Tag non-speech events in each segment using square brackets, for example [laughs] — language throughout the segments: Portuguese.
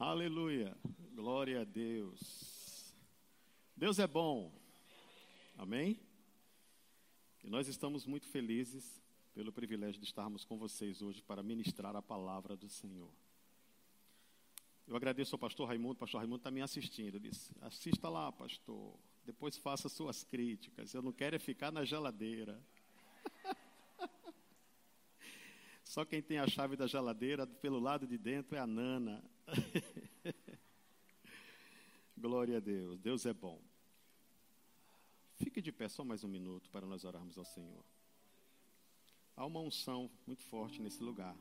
Aleluia. Glória a Deus. Deus é bom. Amém? E nós estamos muito felizes pelo privilégio de estarmos com vocês hoje para ministrar a palavra do Senhor. Eu agradeço ao pastor Raimundo, o pastor Raimundo está me assistindo. Ele disse: assista lá, pastor. Depois faça suas críticas. Eu não quero é ficar na geladeira. [laughs] Só quem tem a chave da geladeira pelo lado de dentro é a Nana. [laughs] Glória a Deus. Deus é bom. Fique de pé só mais um minuto para nós orarmos ao Senhor. Há uma unção muito forte nesse lugar.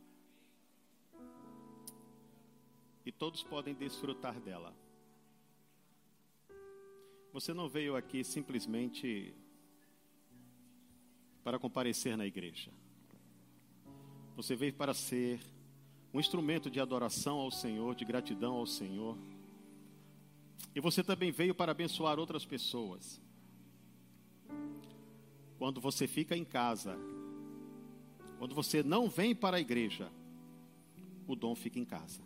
E todos podem desfrutar dela. Você não veio aqui simplesmente para comparecer na igreja. Você veio para ser um instrumento de adoração ao Senhor, de gratidão ao Senhor. E você também veio para abençoar outras pessoas. Quando você fica em casa, quando você não vem para a igreja, o dom fica em casa.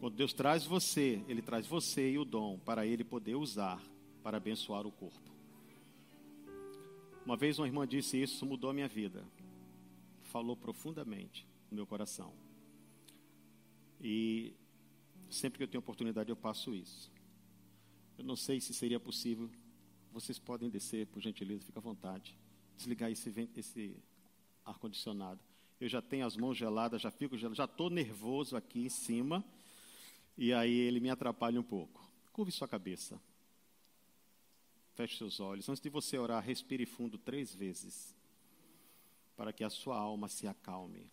Quando Deus traz você, Ele traz você e o dom para Ele poder usar para abençoar o corpo. Uma vez uma irmã disse isso, mudou a minha vida falou profundamente no meu coração. E sempre que eu tenho oportunidade eu passo isso. Eu não sei se seria possível. Vocês podem descer, por gentileza, fica à vontade. Desligar esse, esse ar-condicionado. Eu já tenho as mãos geladas, já fico gelado, já estou nervoso aqui em cima. E aí ele me atrapalha um pouco. Curve sua cabeça. Feche seus olhos. Antes de você orar, respire fundo três vezes para que a sua alma se acalme.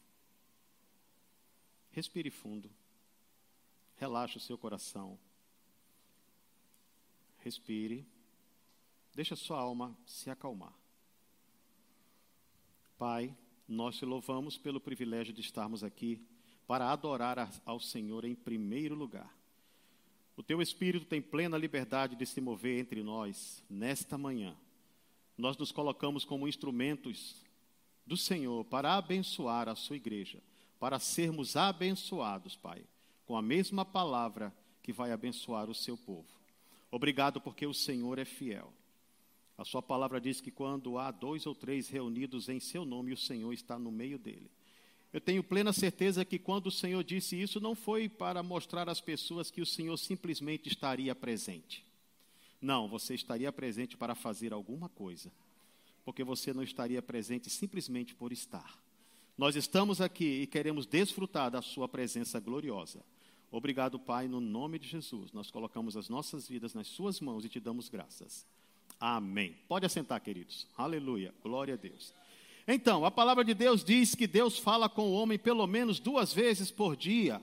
Respire fundo. Relaxe o seu coração. Respire. Deixa a sua alma se acalmar. Pai, nós te louvamos pelo privilégio de estarmos aqui para adorar ao Senhor em primeiro lugar. O teu Espírito tem plena liberdade de se mover entre nós nesta manhã. Nós nos colocamos como instrumentos do Senhor para abençoar a sua igreja, para sermos abençoados, Pai, com a mesma palavra que vai abençoar o seu povo. Obrigado porque o Senhor é fiel. A sua palavra diz que quando há dois ou três reunidos em seu nome, o Senhor está no meio dele. Eu tenho plena certeza que quando o Senhor disse isso, não foi para mostrar às pessoas que o Senhor simplesmente estaria presente. Não, você estaria presente para fazer alguma coisa porque você não estaria presente simplesmente por estar. Nós estamos aqui e queremos desfrutar da Sua presença gloriosa. Obrigado, Pai, no nome de Jesus. Nós colocamos as nossas vidas nas Suas mãos e te damos graças. Amém. Pode assentar, queridos. Aleluia. Glória a Deus. Então, a palavra de Deus diz que Deus fala com o homem pelo menos duas vezes por dia.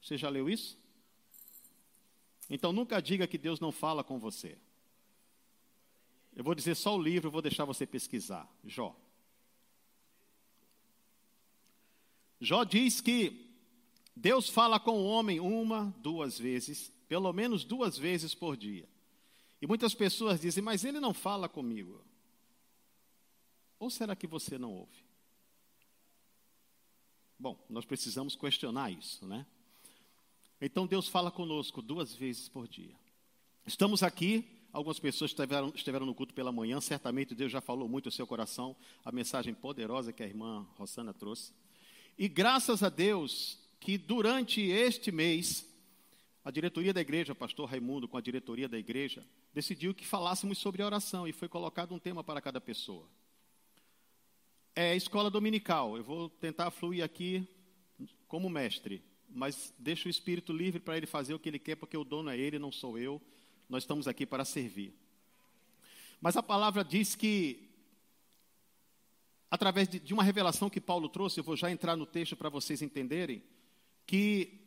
Você já leu isso? Então, nunca diga que Deus não fala com você. Eu vou dizer só o livro, vou deixar você pesquisar. Jó. Jó diz que Deus fala com o homem uma, duas vezes, pelo menos duas vezes por dia. E muitas pessoas dizem, mas ele não fala comigo. Ou será que você não ouve? Bom, nós precisamos questionar isso, né? Então Deus fala conosco duas vezes por dia. Estamos aqui Algumas pessoas estiveram, estiveram no culto pela manhã, certamente Deus já falou muito ao seu coração, a mensagem poderosa que a irmã Rosana trouxe. E graças a Deus que durante este mês, a diretoria da igreja, o pastor Raimundo, com a diretoria da igreja, decidiu que falássemos sobre a oração e foi colocado um tema para cada pessoa. É escola dominical. Eu vou tentar fluir aqui como mestre, mas deixo o espírito livre para ele fazer o que ele quer, porque o dono é ele, não sou eu. Nós estamos aqui para servir. Mas a palavra diz que, através de, de uma revelação que Paulo trouxe, eu vou já entrar no texto para vocês entenderem, que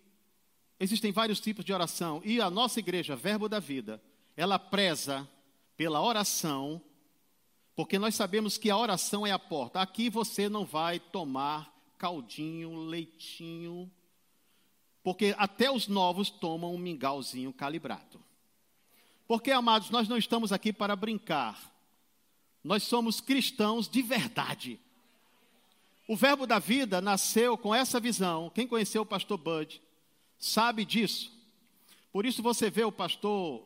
existem vários tipos de oração. E a nossa igreja, Verbo da Vida, ela preza pela oração, porque nós sabemos que a oração é a porta. Aqui você não vai tomar caldinho, leitinho, porque até os novos tomam um mingauzinho calibrado. Porque, amados, nós não estamos aqui para brincar. Nós somos cristãos de verdade. O Verbo da Vida nasceu com essa visão. Quem conheceu o pastor Bud sabe disso. Por isso você vê o pastor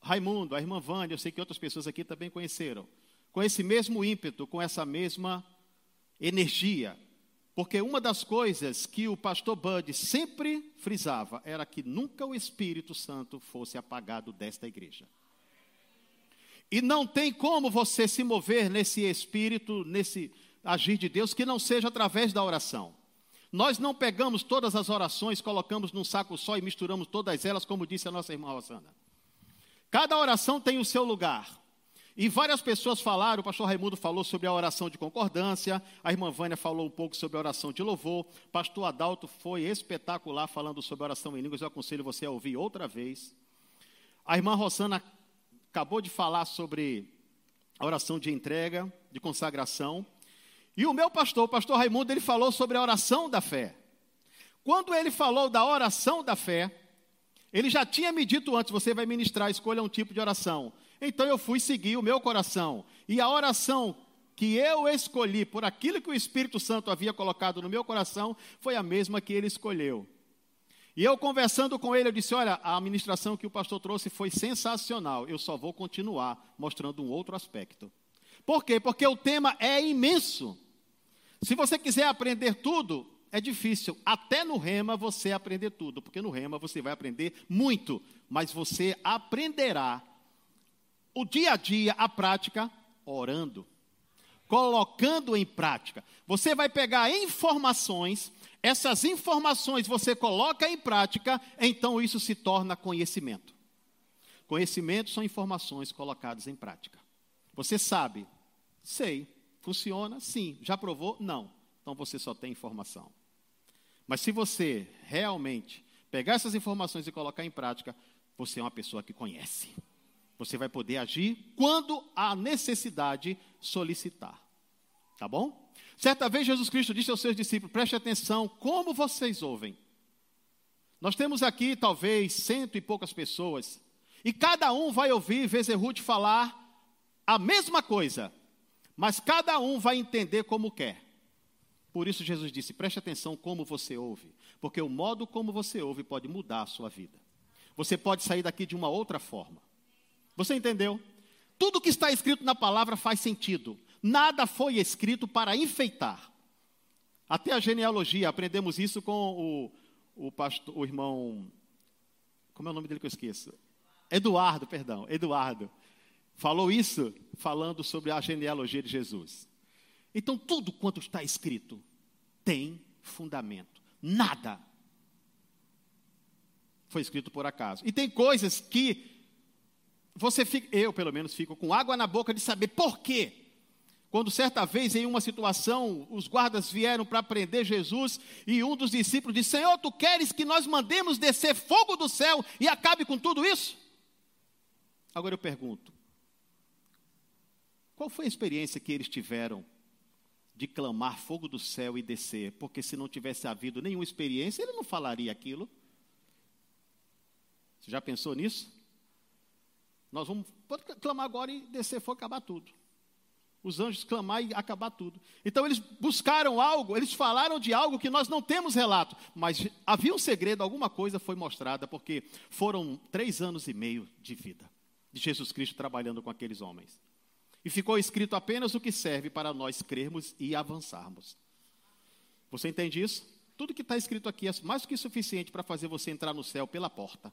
Raimundo, a irmã Vânia, eu sei que outras pessoas aqui também conheceram, com esse mesmo ímpeto, com essa mesma energia. Porque uma das coisas que o pastor Bud sempre frisava era que nunca o Espírito Santo fosse apagado desta igreja. E não tem como você se mover nesse espírito, nesse agir de Deus, que não seja através da oração. Nós não pegamos todas as orações, colocamos num saco só e misturamos todas elas, como disse a nossa irmã Rosana. Cada oração tem o seu lugar. E várias pessoas falaram, o pastor Raimundo falou sobre a oração de concordância, a irmã Vânia falou um pouco sobre a oração de louvor, pastor Adalto foi espetacular falando sobre a oração em línguas, eu aconselho você a ouvir outra vez. A irmã Rosana acabou de falar sobre a oração de entrega, de consagração. E o meu pastor, o pastor Raimundo, ele falou sobre a oração da fé. Quando ele falou da oração da fé, ele já tinha me dito antes: você vai ministrar, escolha um tipo de oração. Então eu fui seguir o meu coração. E a oração que eu escolhi por aquilo que o Espírito Santo havia colocado no meu coração foi a mesma que ele escolheu. E eu conversando com ele, eu disse: Olha, a ministração que o pastor trouxe foi sensacional. Eu só vou continuar mostrando um outro aspecto. Por quê? Porque o tema é imenso. Se você quiser aprender tudo, é difícil. Até no rema você aprender tudo, porque no rema você vai aprender muito, mas você aprenderá o dia a dia, a prática, orando, colocando em prática. Você vai pegar informações essas informações você coloca em prática, então isso se torna conhecimento. Conhecimento são informações colocadas em prática. Você sabe? Sei. Funciona? Sim. Já provou? Não. Então você só tem informação. Mas se você realmente pegar essas informações e colocar em prática, você é uma pessoa que conhece. Você vai poder agir quando a necessidade solicitar. Tá bom? Certa vez Jesus Cristo disse aos seus discípulos: preste atenção, como vocês ouvem. Nós temos aqui talvez cento e poucas pessoas, e cada um vai ouvir Vezerut falar a mesma coisa, mas cada um vai entender como quer. Por isso Jesus disse: preste atenção como você ouve, porque o modo como você ouve pode mudar a sua vida. Você pode sair daqui de uma outra forma. Você entendeu? Tudo que está escrito na palavra faz sentido. Nada foi escrito para enfeitar. Até a genealogia, aprendemos isso com o, o, pastor, o irmão. Como é o nome dele que eu esqueço? Eduardo, perdão, Eduardo. Falou isso falando sobre a genealogia de Jesus. Então, tudo quanto está escrito tem fundamento. Nada foi escrito por acaso. E tem coisas que você fica, eu pelo menos fico com água na boca de saber por quê. Quando certa vez, em uma situação, os guardas vieram para prender Jesus e um dos discípulos disse: Senhor, tu queres que nós mandemos descer fogo do céu e acabe com tudo isso? Agora eu pergunto: qual foi a experiência que eles tiveram de clamar fogo do céu e descer? Porque se não tivesse havido nenhuma experiência, ele não falaria aquilo. Você já pensou nisso? Nós vamos pode clamar agora e descer fogo acabar tudo os anjos clamar e acabar tudo. Então eles buscaram algo, eles falaram de algo que nós não temos relato, mas havia um segredo, alguma coisa foi mostrada, porque foram três anos e meio de vida de Jesus Cristo trabalhando com aqueles homens. E ficou escrito apenas o que serve para nós crermos e avançarmos. Você entende isso? Tudo que está escrito aqui é mais do que suficiente para fazer você entrar no céu pela porta,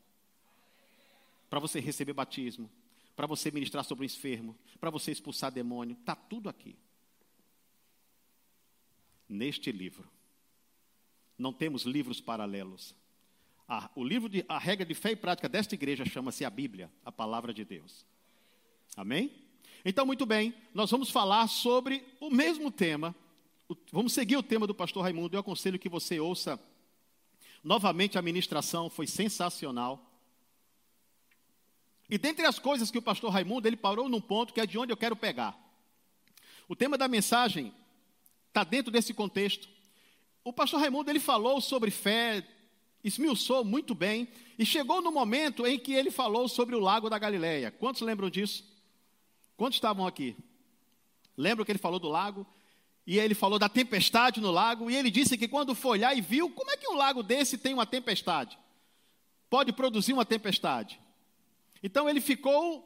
para você receber batismo, para você ministrar sobre o enfermo, para você expulsar demônio, está tudo aqui. Neste livro. Não temos livros paralelos. o livro de a regra de fé e prática desta igreja chama-se a Bíblia, a palavra de Deus. Amém? Então, muito bem, nós vamos falar sobre o mesmo tema. vamos seguir o tema do pastor Raimundo. Eu aconselho que você ouça novamente a ministração, foi sensacional. E dentre as coisas que o pastor Raimundo, ele parou num ponto que é de onde eu quero pegar. O tema da mensagem está dentro desse contexto. O pastor Raimundo, ele falou sobre fé, esmiuçou muito bem, e chegou no momento em que ele falou sobre o lago da Galileia. Quantos lembram disso? Quantos estavam aqui? Lembram que ele falou do lago? e ele falou da tempestade no lago, e ele disse que quando foi olhar e viu, como é que um lago desse tem uma tempestade? Pode produzir uma tempestade. Então ele ficou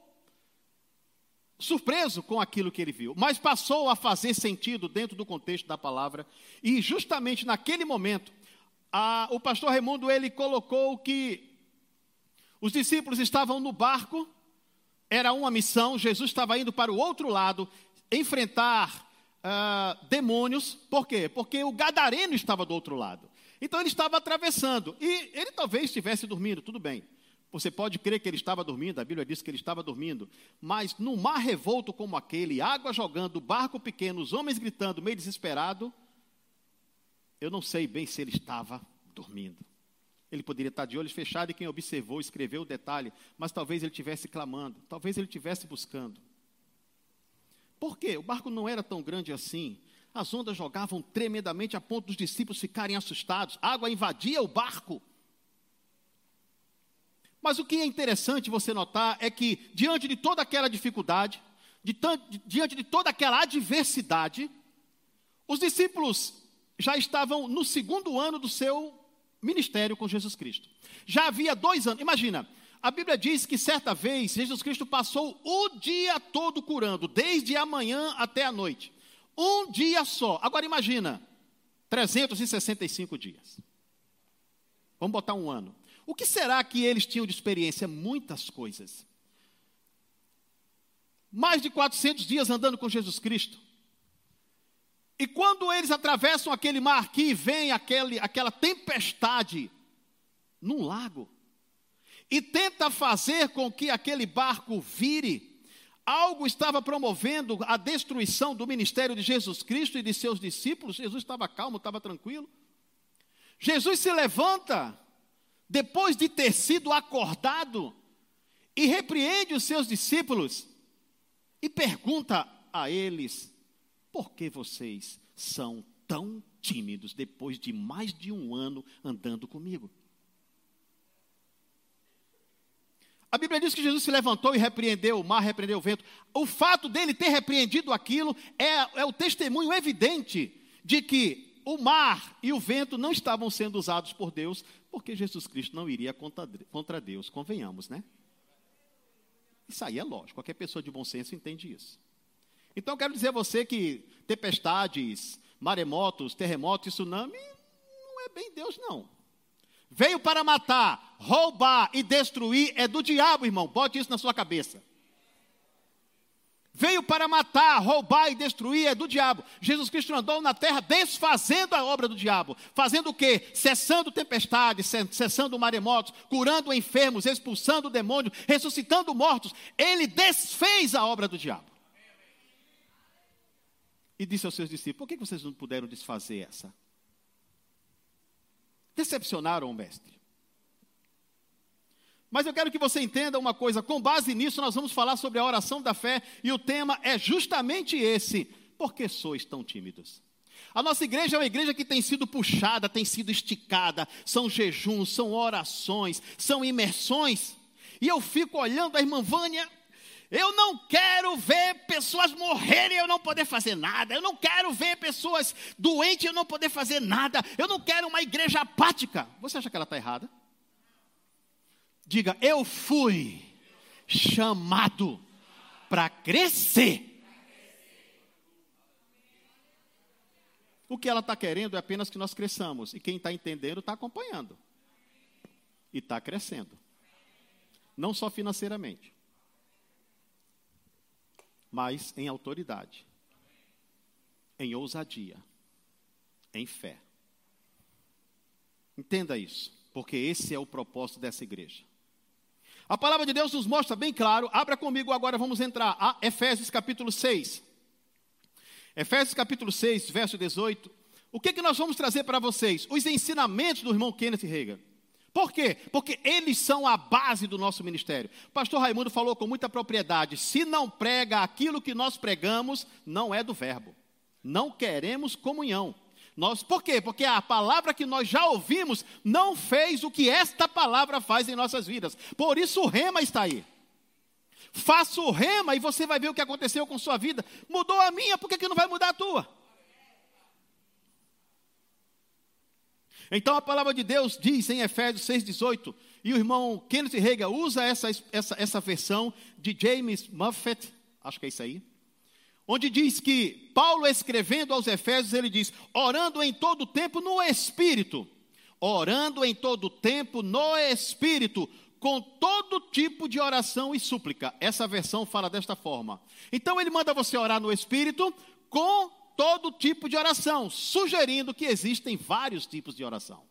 surpreso com aquilo que ele viu, mas passou a fazer sentido dentro do contexto da palavra, e justamente naquele momento, a, o pastor Raimundo ele colocou que os discípulos estavam no barco, era uma missão, Jesus estava indo para o outro lado enfrentar uh, demônios, por quê? Porque o gadareno estava do outro lado. Então ele estava atravessando, e ele talvez estivesse dormindo, tudo bem. Você pode crer que ele estava dormindo, a Bíblia diz que ele estava dormindo, mas num mar revolto como aquele, água jogando, barco pequeno, os homens gritando, meio desesperado, eu não sei bem se ele estava dormindo. Ele poderia estar de olhos fechados e quem observou escreveu o detalhe, mas talvez ele estivesse clamando, talvez ele estivesse buscando. Por quê? O barco não era tão grande assim. As ondas jogavam tremendamente a ponto dos discípulos ficarem assustados. A água invadia o barco. Mas o que é interessante você notar é que, diante de toda aquela dificuldade, de, diante de toda aquela adversidade, os discípulos já estavam no segundo ano do seu ministério com Jesus Cristo. Já havia dois anos, imagina, a Bíblia diz que certa vez Jesus Cristo passou o dia todo curando, desde a manhã até a noite. Um dia só. Agora imagina, 365 dias. Vamos botar um ano. O que será que eles tinham de experiência? Muitas coisas. Mais de 400 dias andando com Jesus Cristo. E quando eles atravessam aquele mar aqui e vem aquele, aquela tempestade num lago, e tenta fazer com que aquele barco vire, algo estava promovendo a destruição do ministério de Jesus Cristo e de seus discípulos. Jesus estava calmo, estava tranquilo. Jesus se levanta depois de ter sido acordado, e repreende os seus discípulos e pergunta a eles: por que vocês são tão tímidos depois de mais de um ano andando comigo? A Bíblia diz que Jesus se levantou e repreendeu o mar, repreendeu o vento. O fato dele ter repreendido aquilo é, é o testemunho evidente de que o mar e o vento não estavam sendo usados por Deus, porque Jesus Cristo não iria contra, Deus, convenhamos, né? Isso aí é lógico, qualquer pessoa de bom senso entende isso. Então eu quero dizer a você que tempestades, maremotos, terremotos, tsunami, não é bem Deus, não. Veio para matar, roubar e destruir, é do diabo, irmão, bote isso na sua cabeça. Veio para matar, roubar e destruir, é do diabo. Jesus Cristo andou na terra desfazendo a obra do diabo. Fazendo o quê? Cessando tempestades, cessando maremotos, curando enfermos, expulsando demônios, ressuscitando mortos. Ele desfez a obra do diabo. E disse aos seus discípulos: Por que vocês não puderam desfazer essa? Decepcionaram o mestre. Mas eu quero que você entenda uma coisa, com base nisso nós vamos falar sobre a oração da fé e o tema é justamente esse: por que sois tão tímidos? A nossa igreja é uma igreja que tem sido puxada, tem sido esticada, são jejuns, são orações, são imersões. E eu fico olhando a irmã Vânia, eu não quero ver pessoas morrerem e eu não poder fazer nada. Eu não quero ver pessoas doentes e eu não poder fazer nada. Eu não quero uma igreja apática. Você acha que ela está errada? Diga, eu fui chamado para crescer. O que ela está querendo é apenas que nós cresçamos. E quem está entendendo está acompanhando. E está crescendo. Não só financeiramente, mas em autoridade, em ousadia, em fé. Entenda isso, porque esse é o propósito dessa igreja. A palavra de Deus nos mostra bem claro, abra comigo agora, vamos entrar a Efésios capítulo 6. Efésios capítulo 6, verso 18. O que, que nós vamos trazer para vocês? Os ensinamentos do irmão Kenneth Reagan. Por quê? Porque eles são a base do nosso ministério. Pastor Raimundo falou com muita propriedade: se não prega aquilo que nós pregamos, não é do verbo. Não queremos comunhão. Nós, por quê? Porque a palavra que nós já ouvimos não fez o que esta palavra faz em nossas vidas. Por isso o rema está aí. Faça o rema e você vai ver o que aconteceu com sua vida. Mudou a minha, por que, que não vai mudar a tua? Então a palavra de Deus diz em Efésios 6,18, e o irmão Kenneth Reagan usa essa, essa, essa versão de James Muffet acho que é isso aí, onde diz que Paulo escrevendo aos Efésios, ele diz: orando em todo tempo no Espírito, orando em todo tempo no Espírito, com todo tipo de oração e súplica. Essa versão fala desta forma. Então ele manda você orar no Espírito com todo tipo de oração, sugerindo que existem vários tipos de oração.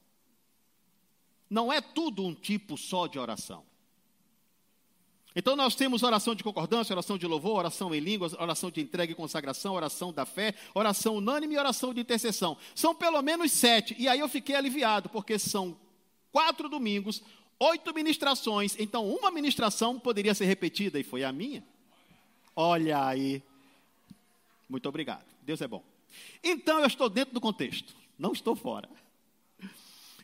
Não é tudo um tipo só de oração. Então nós temos oração de concordância, oração de louvor, oração em línguas, oração de entrega e consagração, oração da fé, oração unânime e oração de intercessão. São pelo menos sete. E aí eu fiquei aliviado, porque são quatro domingos, oito ministrações. Então uma ministração poderia ser repetida, e foi a minha. Olha aí. Muito obrigado. Deus é bom. Então eu estou dentro do contexto, não estou fora.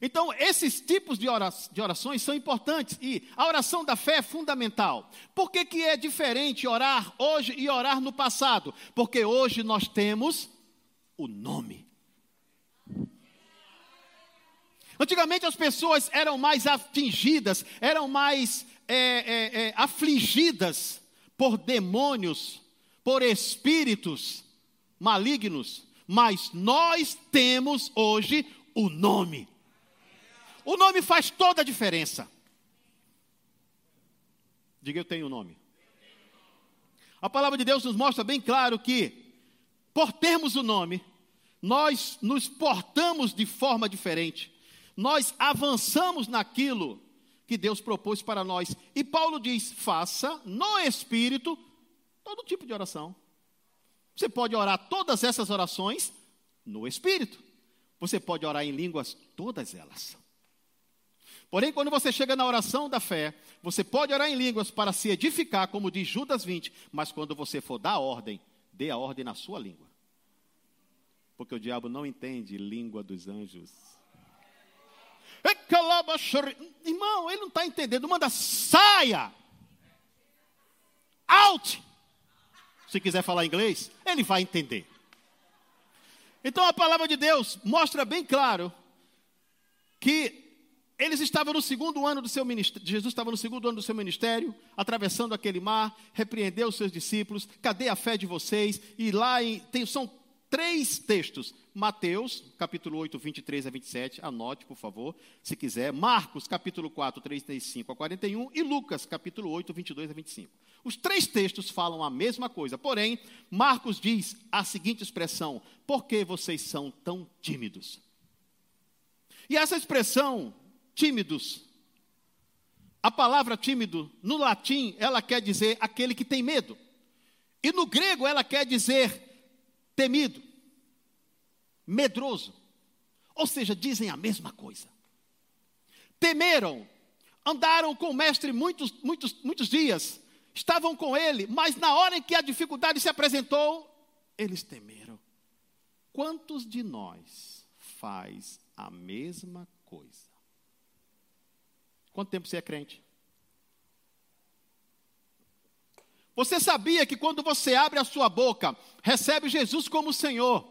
Então, esses tipos de orações são importantes e a oração da fé é fundamental. Por que, que é diferente orar hoje e orar no passado? Porque hoje nós temos o nome. Antigamente as pessoas eram mais atingidas, eram mais é, é, é, afligidas por demônios, por espíritos malignos, mas nós temos hoje o nome. O nome faz toda a diferença. Diga eu tenho o nome. A palavra de Deus nos mostra bem claro que, por termos o nome, nós nos portamos de forma diferente, nós avançamos naquilo que Deus propôs para nós. E Paulo diz: faça no Espírito todo tipo de oração. Você pode orar todas essas orações no Espírito. Você pode orar em línguas, todas elas. Porém, quando você chega na oração da fé, você pode orar em línguas para se edificar, como diz Judas 20, mas quando você for dar ordem, dê a ordem na sua língua. Porque o diabo não entende língua dos anjos. Irmão, ele não está entendendo. Manda saia. Out se quiser falar inglês, ele vai entender. Então a palavra de Deus mostra bem claro que eles estavam no segundo ano do seu ministério, Jesus estava no segundo ano do seu ministério, atravessando aquele mar, repreendeu os seus discípulos, cadê a fé de vocês? E lá em, tem, são três textos, Mateus, capítulo 8, 23 a 27, anote, por favor, se quiser, Marcos, capítulo 4, 35 a 41, e Lucas, capítulo 8, 22 a 25. Os três textos falam a mesma coisa, porém, Marcos diz a seguinte expressão: por que vocês são tão tímidos? E essa expressão, tímidos, a palavra tímido, no latim, ela quer dizer aquele que tem medo. E no grego, ela quer dizer temido, medroso. Ou seja, dizem a mesma coisa. Temeram, andaram com o mestre muitos, muitos, muitos dias, estavam com ele, mas na hora em que a dificuldade se apresentou, eles temeram. Quantos de nós faz a mesma coisa? Quanto tempo você é crente? Você sabia que quando você abre a sua boca, recebe Jesus como Senhor,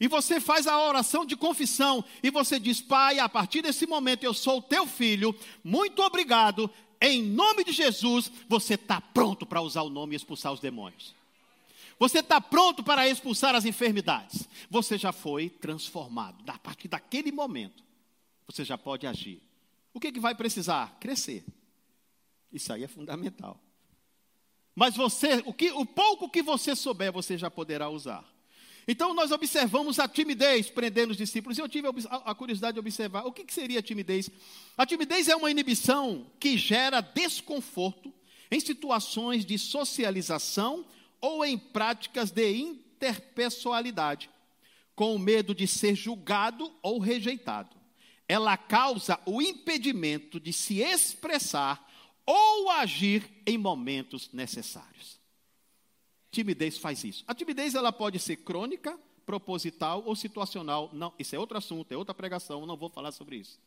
e você faz a oração de confissão, e você diz: Pai, a partir desse momento eu sou teu filho, muito obrigado, em nome de Jesus, você está pronto para usar o nome e expulsar os demônios. Você está pronto para expulsar as enfermidades. Você já foi transformado. A partir daquele momento, você já pode agir. O que, que vai precisar? Crescer. Isso aí é fundamental. Mas você, o, que, o pouco que você souber, você já poderá usar. Então nós observamos a timidez prendendo os discípulos. Eu tive a curiosidade de observar o que seria a timidez. A timidez é uma inibição que gera desconforto em situações de socialização ou em práticas de interpessoalidade, com medo de ser julgado ou rejeitado. Ela causa o impedimento de se expressar ou agir em momentos necessários. Timidez faz isso. A timidez ela pode ser crônica, proposital ou situacional. Não, isso é outro assunto, é outra pregação, não vou falar sobre isso.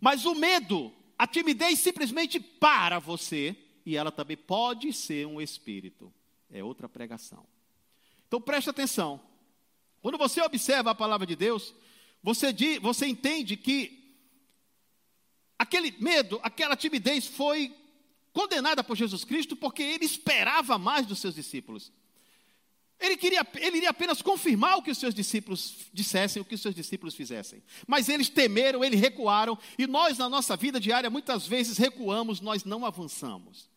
Mas o medo, a timidez simplesmente para você e ela também pode ser um espírito. É outra pregação. Então preste atenção. Quando você observa a palavra de Deus, você, diz, você entende que aquele medo, aquela timidez foi condenada por Jesus Cristo porque ele esperava mais dos seus discípulos. Ele, queria, ele iria apenas confirmar o que os seus discípulos dissessem, o que os seus discípulos fizessem. Mas eles temeram, eles recuaram, e nós, na nossa vida diária, muitas vezes recuamos, nós não avançamos,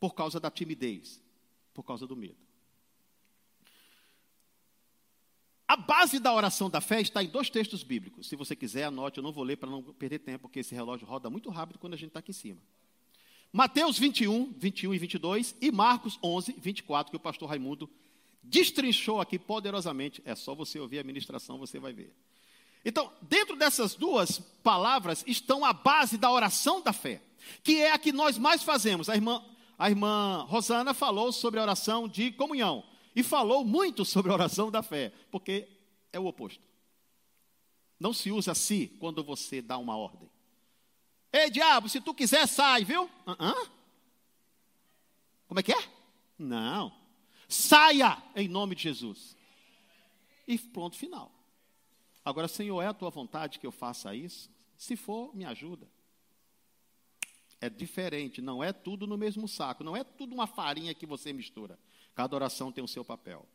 por causa da timidez, por causa do medo. A base da oração da fé está em dois textos bíblicos. Se você quiser, anote, eu não vou ler para não perder tempo, porque esse relógio roda muito rápido quando a gente está aqui em cima. Mateus 21, 21 e 22 e Marcos 11, 24, que o pastor Raimundo destrinchou aqui poderosamente. É só você ouvir a ministração, você vai ver. Então, dentro dessas duas palavras estão a base da oração da fé, que é a que nós mais fazemos. A irmã, a irmã Rosana falou sobre a oração de comunhão e falou muito sobre a oração da fé, porque é o oposto. Não se usa se quando você dá uma ordem. Ei, diabo, se tu quiser, sai, viu? Uh -uh. Como é que é? Não. Saia em nome de Jesus. E pronto, final. Agora, Senhor, é a tua vontade que eu faça isso? Se for, me ajuda. É diferente, não é tudo no mesmo saco, não é tudo uma farinha que você mistura. Cada oração tem o seu papel.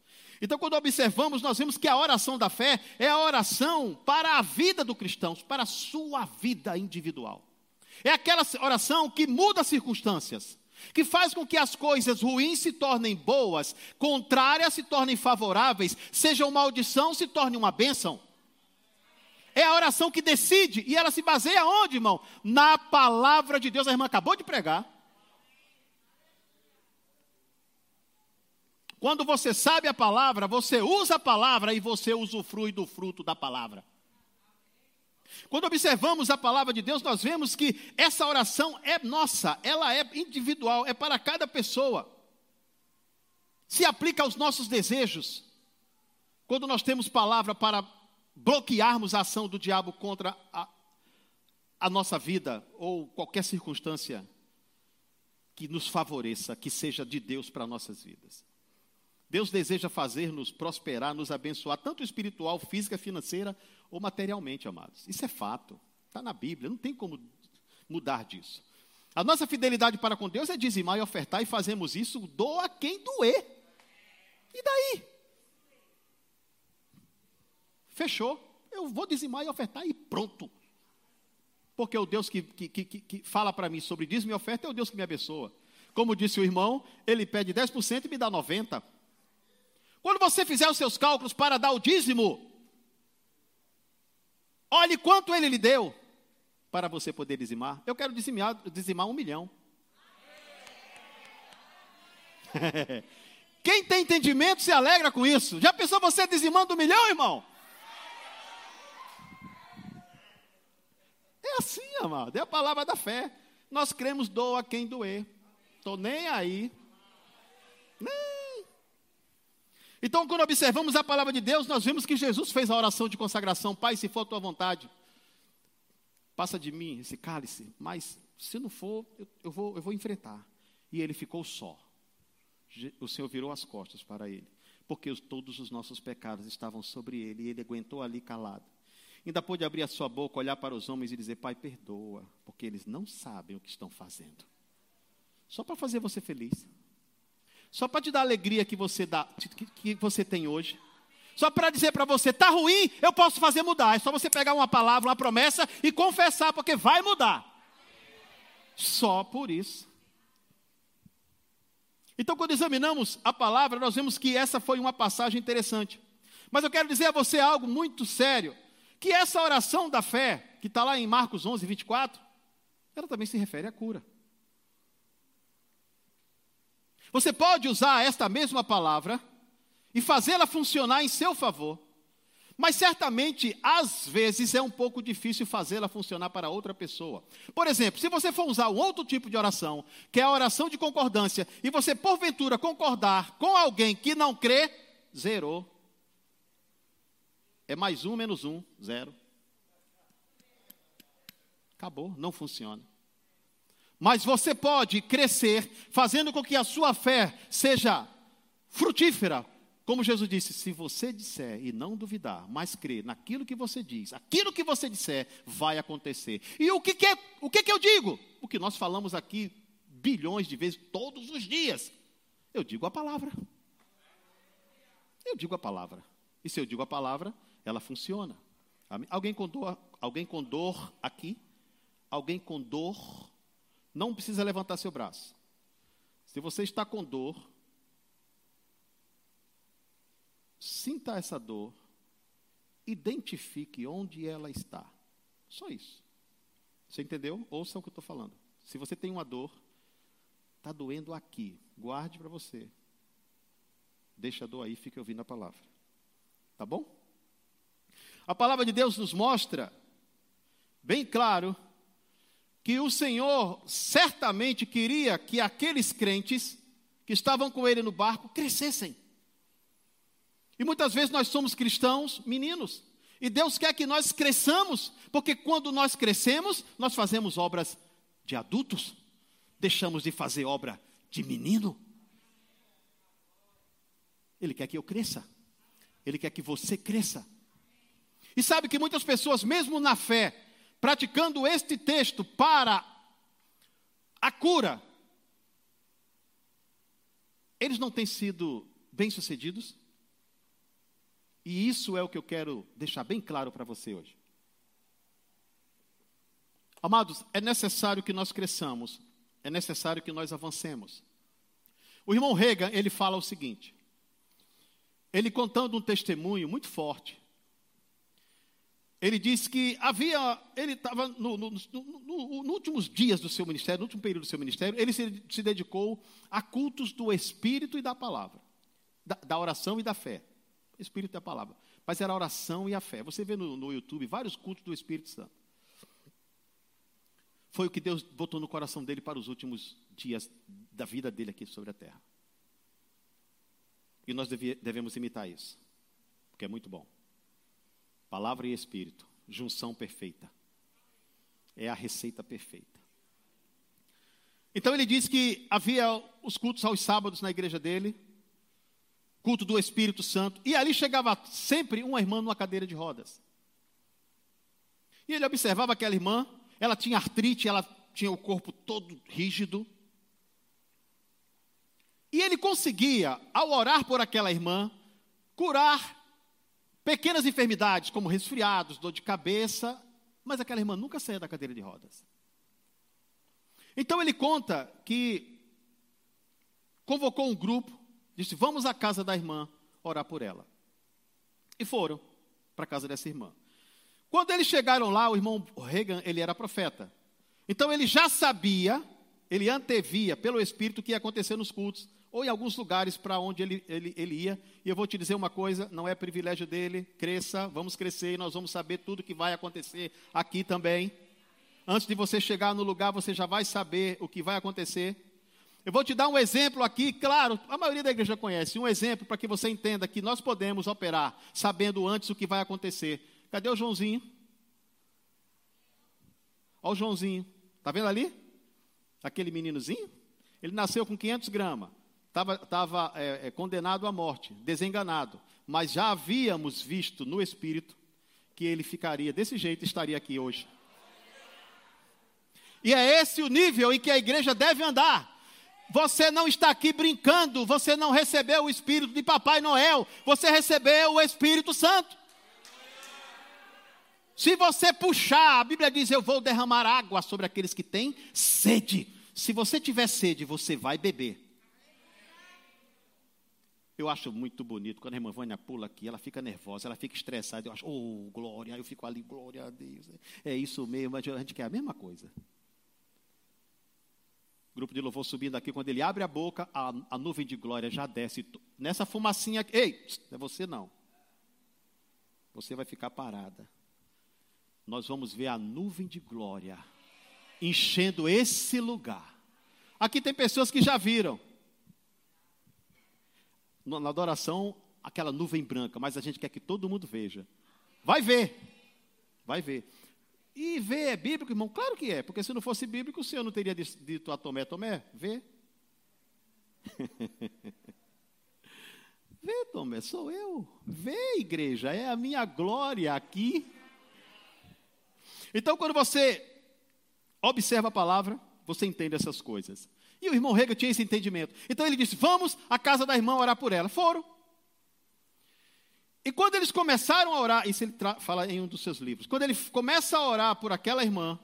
Então, quando observamos, nós vemos que a oração da fé é a oração para a vida do cristão, para a sua vida individual. É aquela oração que muda as circunstâncias que faz com que as coisas ruins se tornem boas, contrárias se tornem favoráveis, seja uma maldição se torne uma bênção. É a oração que decide, e ela se baseia onde, irmão? Na palavra de Deus. A irmã acabou de pregar. Quando você sabe a palavra, você usa a palavra e você usufrui do fruto da palavra. Quando observamos a palavra de Deus, nós vemos que essa oração é nossa, ela é individual, é para cada pessoa. Se aplica aos nossos desejos. Quando nós temos palavra para bloquearmos a ação do diabo contra a, a nossa vida ou qualquer circunstância que nos favoreça, que seja de Deus para nossas vidas. Deus deseja fazer-nos prosperar, nos abençoar, tanto espiritual, física, financeira ou materialmente, amados. Isso é fato. Está na Bíblia, não tem como mudar disso. A nossa fidelidade para com Deus é dizimar e ofertar, e fazemos isso, doa quem doer. E daí? Fechou. Eu vou dizimar e ofertar e pronto. Porque o Deus que, que, que, que fala para mim sobre dízimo e oferta é o Deus que me abençoa. Como disse o irmão, ele pede 10% e me dá 90%. Quando você fizer os seus cálculos para dar o dízimo, olhe quanto ele lhe deu para você poder dizimar. Eu quero dizimar, dizimar um milhão. [laughs] Quem tem entendimento se alegra com isso. Já pensou você dizimando um milhão, irmão? É assim, amado. É a palavra da fé. Nós cremos, doa quem doer. Estou nem aí. Nem então, quando observamos a palavra de Deus, nós vemos que Jesus fez a oração de consagração: Pai, se for a tua vontade, passa de mim esse cálice, mas se não for, eu, eu, vou, eu vou enfrentar. E ele ficou só. O Senhor virou as costas para ele, porque todos os nossos pecados estavam sobre ele, e ele aguentou ali calado. Ainda pôde abrir a sua boca, olhar para os homens e dizer: Pai, perdoa, porque eles não sabem o que estão fazendo. Só para fazer você feliz. Só para te dar a alegria que você, dá, que, que você tem hoje. Só para dizer para você, está ruim, eu posso fazer mudar. É só você pegar uma palavra, uma promessa e confessar, porque vai mudar. Só por isso. Então, quando examinamos a palavra, nós vemos que essa foi uma passagem interessante. Mas eu quero dizer a você algo muito sério: que essa oração da fé, que está lá em Marcos 11, 24, ela também se refere à cura. Você pode usar esta mesma palavra e fazê-la funcionar em seu favor, mas certamente, às vezes, é um pouco difícil fazê-la funcionar para outra pessoa. Por exemplo, se você for usar um outro tipo de oração, que é a oração de concordância, e você, porventura, concordar com alguém que não crê, zerou. É mais um menos um, zero. Acabou, não funciona. Mas você pode crescer fazendo com que a sua fé seja frutífera como Jesus disse, se você disser e não duvidar, mas crer naquilo que você diz, aquilo que você disser vai acontecer. E o que, que, é, o que, que eu digo? O que nós falamos aqui bilhões de vezes todos os dias. Eu digo a palavra. Eu digo a palavra. E se eu digo a palavra, ela funciona. Alguém com dor, alguém com dor aqui? Alguém com dor? Não precisa levantar seu braço. Se você está com dor, sinta essa dor, identifique onde ela está. Só isso. Você entendeu? Ouça o que eu estou falando. Se você tem uma dor, está doendo aqui, guarde para você. Deixa a dor aí, fique ouvindo a palavra. Tá bom? A palavra de Deus nos mostra, bem claro, que o Senhor certamente queria que aqueles crentes que estavam com ele no barco crescessem. E muitas vezes nós somos cristãos meninos. E Deus quer que nós cresçamos, porque quando nós crescemos, nós fazemos obras de adultos, deixamos de fazer obra de menino. Ele quer que eu cresça, Ele quer que você cresça. E sabe que muitas pessoas, mesmo na fé, praticando este texto para a cura, eles não têm sido bem-sucedidos? E isso é o que eu quero deixar bem claro para você hoje. Amados, é necessário que nós cresçamos, é necessário que nós avancemos. O irmão Reagan, ele fala o seguinte, ele contando um testemunho muito forte, ele diz que havia, ele estava no, no, no, no, últimos dias do seu ministério, no último período do seu ministério, ele se, se dedicou a cultos do Espírito e da palavra, da, da oração e da fé. Espírito é a palavra. Mas era a oração e a fé. Você vê no, YouTube vários cultos do Espírito Santo. Foi o que Deus botou no coração dele para os últimos dias da vida dele aqui sobre a terra. E nós devemos imitar isso, porque é muito bom. Palavra e Espírito, junção perfeita. É a receita perfeita. Então ele diz que havia os cultos aos sábados na igreja dele, culto do Espírito Santo, e ali chegava sempre uma irmã numa cadeira de rodas. E ele observava aquela irmã, ela tinha artrite, ela tinha o corpo todo rígido. E ele conseguia, ao orar por aquela irmã, curar pequenas enfermidades, como resfriados, dor de cabeça, mas aquela irmã nunca saía da cadeira de rodas. Então ele conta que convocou um grupo disse: Vamos à casa da irmã orar por ela. E foram para a casa dessa irmã. Quando eles chegaram lá, o irmão Reagan, ele era profeta. Então ele já sabia, ele antevia pelo Espírito que ia acontecer nos cultos, ou em alguns lugares para onde ele, ele, ele ia. E eu vou te dizer uma coisa: não é privilégio dele, cresça, vamos crescer e nós vamos saber tudo que vai acontecer aqui também. Antes de você chegar no lugar, você já vai saber o que vai acontecer. Eu vou te dar um exemplo aqui, claro, a maioria da igreja conhece, um exemplo para que você entenda que nós podemos operar sabendo antes o que vai acontecer. Cadê o Joãozinho? Olha o Joãozinho, está vendo ali? Aquele meninozinho? Ele nasceu com 500 gramas, estava é, é, condenado à morte, desenganado, mas já havíamos visto no Espírito que ele ficaria desse jeito estaria aqui hoje. E é esse o nível em que a igreja deve andar. Você não está aqui brincando, você não recebeu o Espírito de Papai Noel, você recebeu o Espírito Santo. Se você puxar, a Bíblia diz: Eu vou derramar água sobre aqueles que têm sede. Se você tiver sede, você vai beber. Eu acho muito bonito quando a irmã Vânia pula aqui, ela fica nervosa, ela fica estressada. Eu acho, oh, glória, eu fico ali, glória a Deus. É isso mesmo, a gente quer a mesma coisa grupo de louvor subindo aqui, quando ele abre a boca, a, a nuvem de glória já desce. Nessa fumacinha, ei, não é você não. Você vai ficar parada. Nós vamos ver a nuvem de glória enchendo esse lugar. Aqui tem pessoas que já viram. Na adoração, aquela nuvem branca, mas a gente quer que todo mundo veja. Vai ver. Vai ver. E ver é bíblico, irmão? Claro que é, porque se não fosse bíblico, o Senhor não teria dito a Tomé, Tomé, vê. [laughs] Vê, Tomé, sou eu. Vê, igreja, é a minha glória aqui. Então, quando você observa a palavra, você entende essas coisas. E o irmão Rega tinha esse entendimento. Então ele disse: Vamos à casa da irmã orar por ela. Foram. E quando eles começaram a orar, isso ele fala em um dos seus livros, quando ele começa a orar por aquela irmã,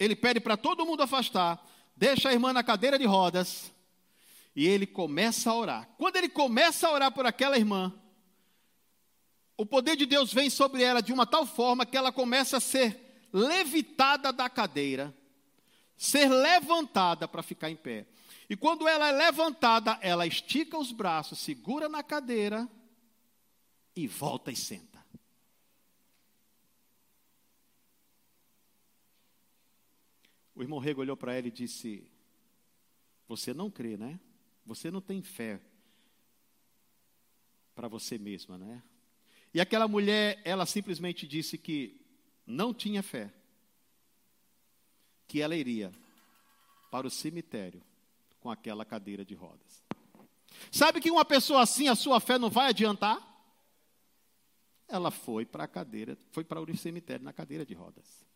ele pede para todo mundo afastar, deixa a irmã na cadeira de rodas, e ele começa a orar. Quando ele começa a orar por aquela irmã, o poder de Deus vem sobre ela de uma tal forma que ela começa a ser levitada da cadeira, ser levantada para ficar em pé. E quando ela é levantada, ela estica os braços, segura na cadeira e volta e senta. O irmão Rego olhou para ela e disse: Você não crê, né? Você não tem fé para você mesma, né? E aquela mulher, ela simplesmente disse que não tinha fé, que ela iria para o cemitério com aquela cadeira de rodas. Sabe que uma pessoa assim, a sua fé não vai adiantar? Ela foi para a cadeira, foi para o cemitério na cadeira de rodas.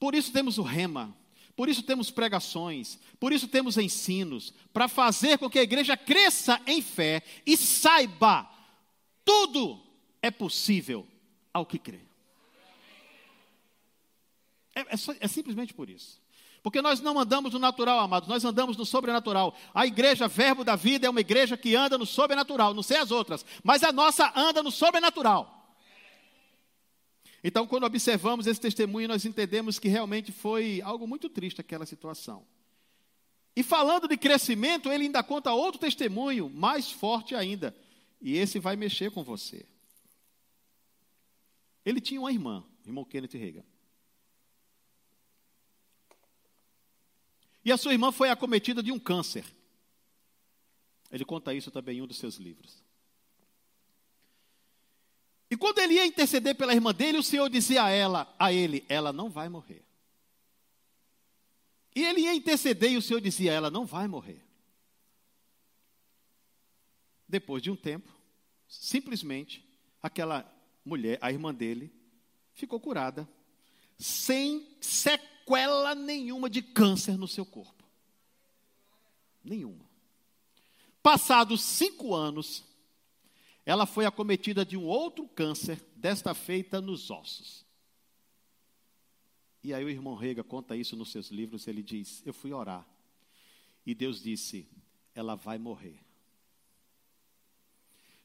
Por isso temos o rema, por isso temos pregações, por isso temos ensinos, para fazer com que a igreja cresça em fé e saiba, tudo é possível ao que crê. É, é, é, simplesmente por isso. Porque nós não andamos no natural, amados, nós andamos no sobrenatural. A igreja, verbo da vida, é uma igreja que anda no sobrenatural, não sei as outras, mas a nossa anda no sobrenatural. Então, quando observamos esse testemunho, nós entendemos que realmente foi algo muito triste aquela situação. E falando de crescimento, ele ainda conta outro testemunho, mais forte ainda. E esse vai mexer com você. Ele tinha uma irmã, irmão Kenneth Reagan. E a sua irmã foi acometida de um câncer. Ele conta isso também em um dos seus livros. E quando ele ia interceder pela irmã dele, o Senhor dizia a ela, a ele, ela não vai morrer. E ele ia interceder e o Senhor dizia, ela não vai morrer. Depois de um tempo, simplesmente aquela mulher, a irmã dele, ficou curada, sem sequela nenhuma de câncer no seu corpo. Nenhuma. Passados cinco anos, ela foi acometida de um outro câncer, desta feita nos ossos. E aí o irmão Rega conta isso nos seus livros, ele diz: "Eu fui orar e Deus disse: ela vai morrer".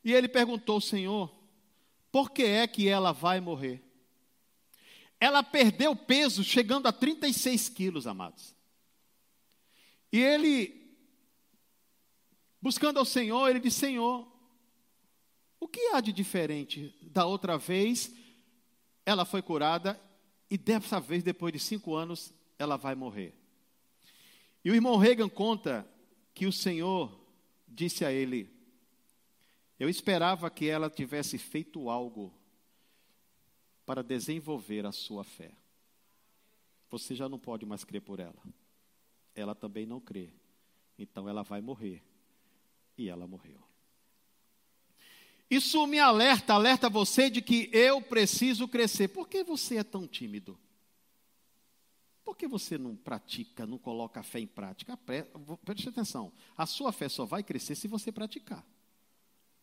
E ele perguntou: "Senhor, por que é que ela vai morrer?" Ela perdeu peso chegando a 36 quilos, amados. E ele, buscando ao Senhor, ele disse: Senhor, o que há de diferente da outra vez? Ela foi curada e dessa vez, depois de cinco anos, ela vai morrer. E o irmão Reagan conta que o Senhor disse a ele: Eu esperava que ela tivesse feito algo para desenvolver a sua fé. Você já não pode mais crer por ela. Ela também não crê. Então ela vai morrer. E ela morreu. Isso me alerta, alerta você de que eu preciso crescer. Por que você é tão tímido? Por que você não pratica, não coloca a fé em prática? Preste atenção, a sua fé só vai crescer se você praticar.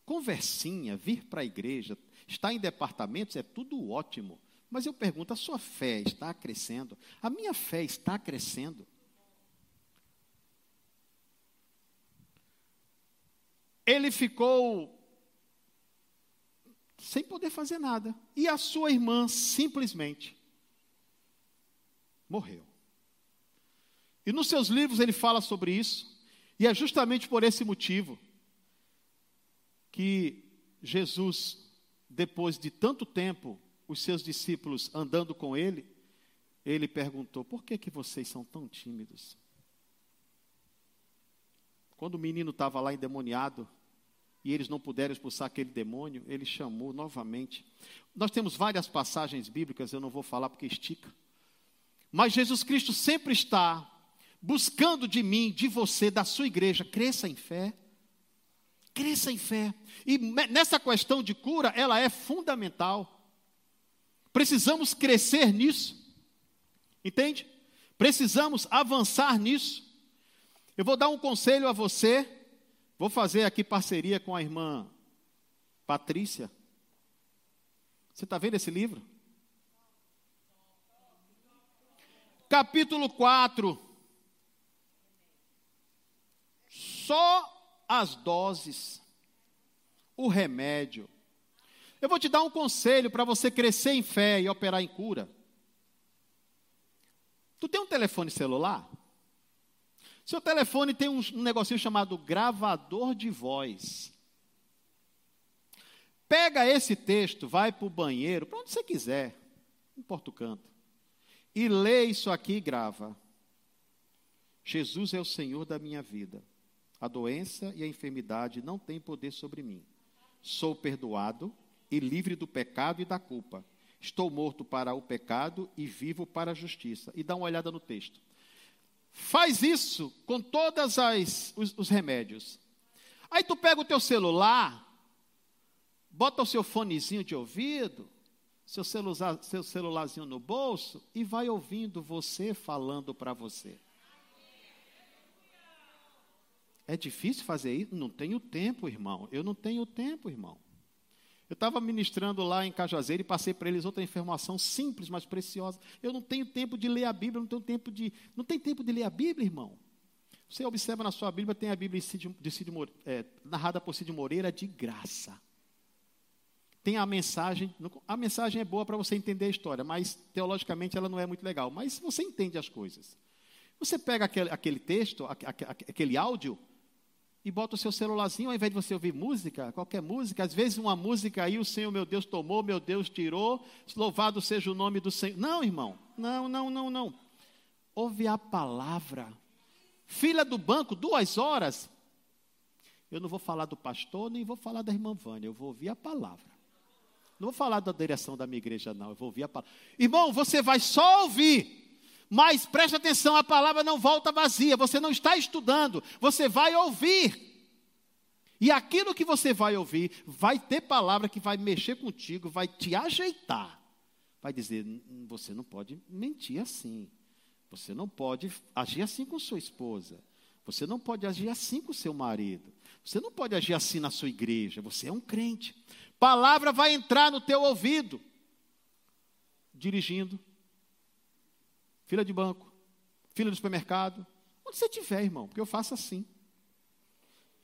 Conversinha, vir para a igreja, estar em departamentos é tudo ótimo. Mas eu pergunto, a sua fé está crescendo? A minha fé está crescendo? Ele ficou sem poder fazer nada. E a sua irmã simplesmente morreu. E nos seus livros ele fala sobre isso, e é justamente por esse motivo que Jesus, depois de tanto tempo, os seus discípulos andando com ele, ele perguntou: Por que, que vocês são tão tímidos? Quando o menino estava lá endemoniado, e eles não puderam expulsar aquele demônio, ele chamou novamente. Nós temos várias passagens bíblicas, eu não vou falar porque estica. Mas Jesus Cristo sempre está buscando de mim, de você, da sua igreja, cresça em fé, Cresça em fé. E nessa questão de cura, ela é fundamental. Precisamos crescer nisso. Entende? Precisamos avançar nisso. Eu vou dar um conselho a você. Vou fazer aqui parceria com a irmã Patrícia. Você está vendo esse livro? Capítulo 4. Só as doses, o remédio. Eu vou te dar um conselho para você crescer em fé e operar em cura. Tu tem um telefone celular? Seu telefone tem um, um negocinho chamado gravador de voz. Pega esse texto, vai para o banheiro, para onde você quiser, não importa o canto, e lê isso aqui e grava. Jesus é o Senhor da minha vida. A doença e a enfermidade não têm poder sobre mim. Sou perdoado e livre do pecado e da culpa. Estou morto para o pecado e vivo para a justiça. E dá uma olhada no texto. Faz isso com todos os, os remédios. Aí tu pega o teu celular, bota o seu fonezinho de ouvido, seu, celular, seu celularzinho no bolso e vai ouvindo você falando para você. É difícil fazer isso? Não tenho tempo, irmão. Eu não tenho tempo, irmão. Eu estava ministrando lá em Cajuazeiro e passei para eles outra informação simples, mas preciosa. Eu não tenho tempo de ler a Bíblia, não tenho tempo de. Não tem tempo de ler a Bíblia, irmão. Você observa na sua Bíblia, tem a Bíblia de Cid, é, narrada por Cid Moreira de graça. Tem a mensagem, a mensagem é boa para você entender a história, mas teologicamente ela não é muito legal. Mas você entende as coisas. Você pega aquele, aquele texto, aquele áudio, e bota o seu celularzinho, ao invés de você ouvir música, qualquer música, às vezes uma música aí, o Senhor, meu Deus, tomou, meu Deus, tirou, louvado seja o nome do Senhor. Não, irmão, não, não, não, não. Ouve a palavra. Filha do banco, duas horas. Eu não vou falar do pastor, nem vou falar da irmã Vânia, eu vou ouvir a palavra. Não vou falar da direção da minha igreja, não, eu vou ouvir a palavra. Irmão, você vai só ouvir. Mas preste atenção, a palavra não volta vazia, você não está estudando, você vai ouvir. E aquilo que você vai ouvir, vai ter palavra que vai mexer contigo, vai te ajeitar. Vai dizer: você não pode mentir assim. Você não pode agir assim com sua esposa. Você não pode agir assim com seu marido. Você não pode agir assim na sua igreja. Você é um crente. Palavra vai entrar no teu ouvido. Dirigindo, fila de banco, fila do supermercado, onde você tiver, irmão, porque eu faço assim.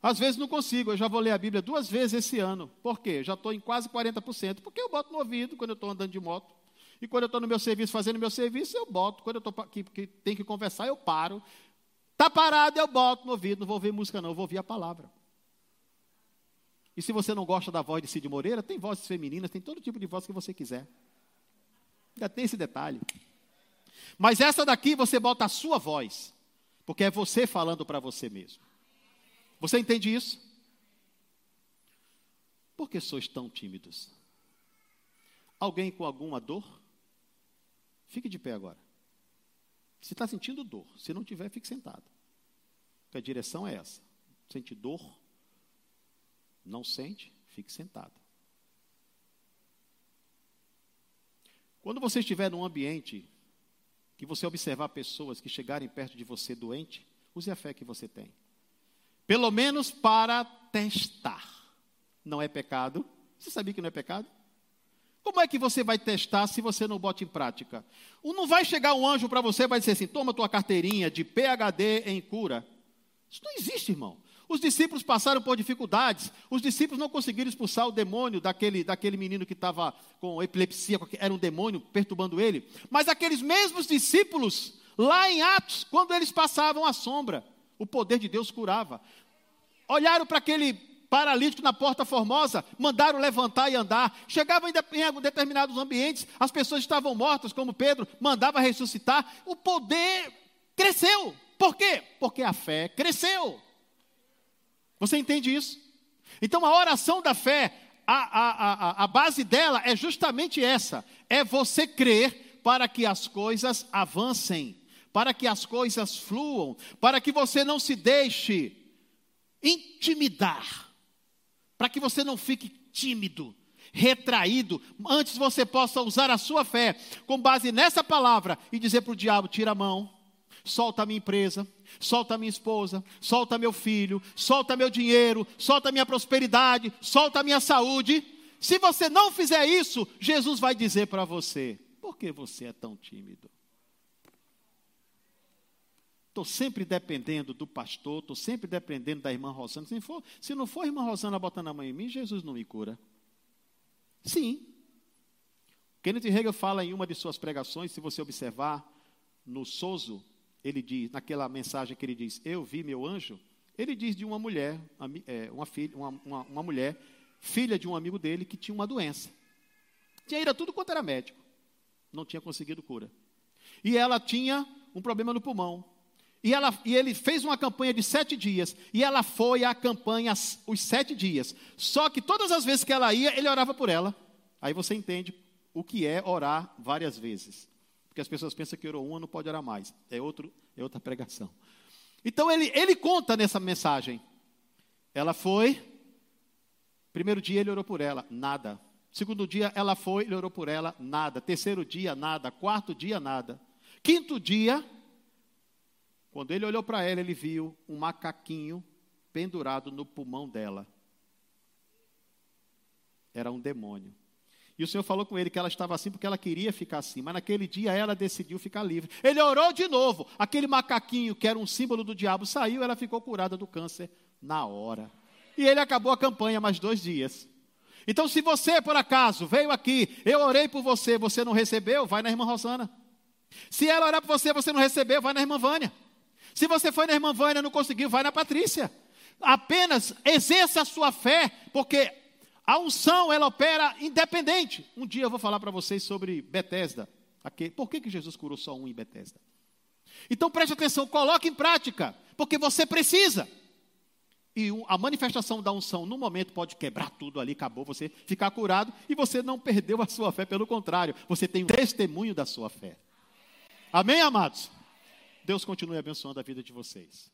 Às vezes não consigo, eu já vou ler a Bíblia duas vezes esse ano. Por quê? Já estou em quase 40%. Porque eu boto no ouvido quando eu estou andando de moto. E quando eu estou no meu serviço, fazendo meu serviço, eu boto. Quando eu estou que, que tem que conversar, eu paro. Está parado, eu boto no ouvido. Não vou ouvir música, não, vou ouvir a palavra. E se você não gosta da voz de Cid Moreira, tem vozes femininas, tem todo tipo de voz que você quiser. Já tem esse detalhe. Mas essa daqui você bota a sua voz, porque é você falando para você mesmo. Você entende isso? Por que sois tão tímidos? Alguém com alguma dor? Fique de pé agora. Se está sentindo dor, se não tiver, fique sentado. Porque a direção é essa. Sente dor? Não sente? Fique sentado. Quando você estiver num ambiente que você observar pessoas que chegarem perto de você doente, use a fé que você tem. Pelo menos para testar. Não é pecado. Você sabia que não é pecado? Como é que você vai testar se você não bota em prática? Não vai chegar um anjo para você e vai dizer assim: toma tua carteirinha de PhD em cura. Isso não existe, irmão. Os discípulos passaram por dificuldades. Os discípulos não conseguiram expulsar o demônio daquele, daquele menino que estava com epilepsia, era um demônio perturbando ele. Mas aqueles mesmos discípulos, lá em Atos, quando eles passavam a sombra, o poder de Deus curava. Olharam para aquele paralítico na porta formosa, mandaram levantar e andar. Chegavam em determinados ambientes, as pessoas estavam mortas, como Pedro, mandava ressuscitar. O poder cresceu. Por quê? Porque a fé cresceu. Você entende isso? Então a oração da fé, a, a, a, a base dela é justamente essa: é você crer para que as coisas avancem, para que as coisas fluam, para que você não se deixe intimidar para que você não fique tímido, retraído, antes você possa usar a sua fé com base nessa palavra e dizer para o diabo: tira a mão, solta a minha empresa, solta minha esposa, solta meu filho, solta meu dinheiro, solta minha prosperidade, solta minha saúde. Se você não fizer isso, Jesus vai dizer para você: por que você é tão tímido? Estou sempre dependendo do pastor, estou sempre dependendo da irmã Rosana. Se, for, se não for a irmã Rosana botando a mão em mim, Jesus não me cura. Sim. Kenneth Hegel fala em uma de suas pregações, se você observar, no Soso, ele diz, naquela mensagem que ele diz, eu vi meu anjo, ele diz de uma mulher, é, uma, filha, uma, uma, uma mulher, filha de um amigo dele, que tinha uma doença. Tinha ido tudo quanto era médico. Não tinha conseguido cura. E ela tinha um problema no pulmão. E, ela, e ele fez uma campanha de sete dias. E ela foi à campanha os sete dias. Só que todas as vezes que ela ia, ele orava por ela. Aí você entende o que é orar várias vezes. Porque as pessoas pensam que orou uma, não pode orar mais. É, outro, é outra pregação. Então ele, ele conta nessa mensagem. Ela foi. Primeiro dia ele orou por ela, nada. Segundo dia ela foi, ele orou por ela, nada. Terceiro dia, nada. Quarto dia, nada. Quinto dia, quando ele olhou para ela, ele viu um macaquinho pendurado no pulmão dela. Era um demônio. E o Senhor falou com ele que ela estava assim porque ela queria ficar assim, mas naquele dia ela decidiu ficar livre. Ele orou de novo. Aquele macaquinho que era um símbolo do diabo saiu, ela ficou curada do câncer na hora. E ele acabou a campanha mais dois dias. Então, se você, por acaso, veio aqui, eu orei por você, você não recebeu, vai na irmã Rosana. Se ela orar por você, você não recebeu, vai na irmã Vânia. Se você foi na irmã Vânia e não conseguiu, vai na Patrícia. Apenas exerça a sua fé, porque a unção ela opera independente. Um dia eu vou falar para vocês sobre Betesda. Por que, que Jesus curou só um em Betesda? Então preste atenção, coloque em prática, porque você precisa. E a manifestação da unção no momento pode quebrar tudo ali, acabou, você ficar curado e você não perdeu a sua fé, pelo contrário, você tem um testemunho da sua fé. Amém, amados? Deus continue abençoando a vida de vocês.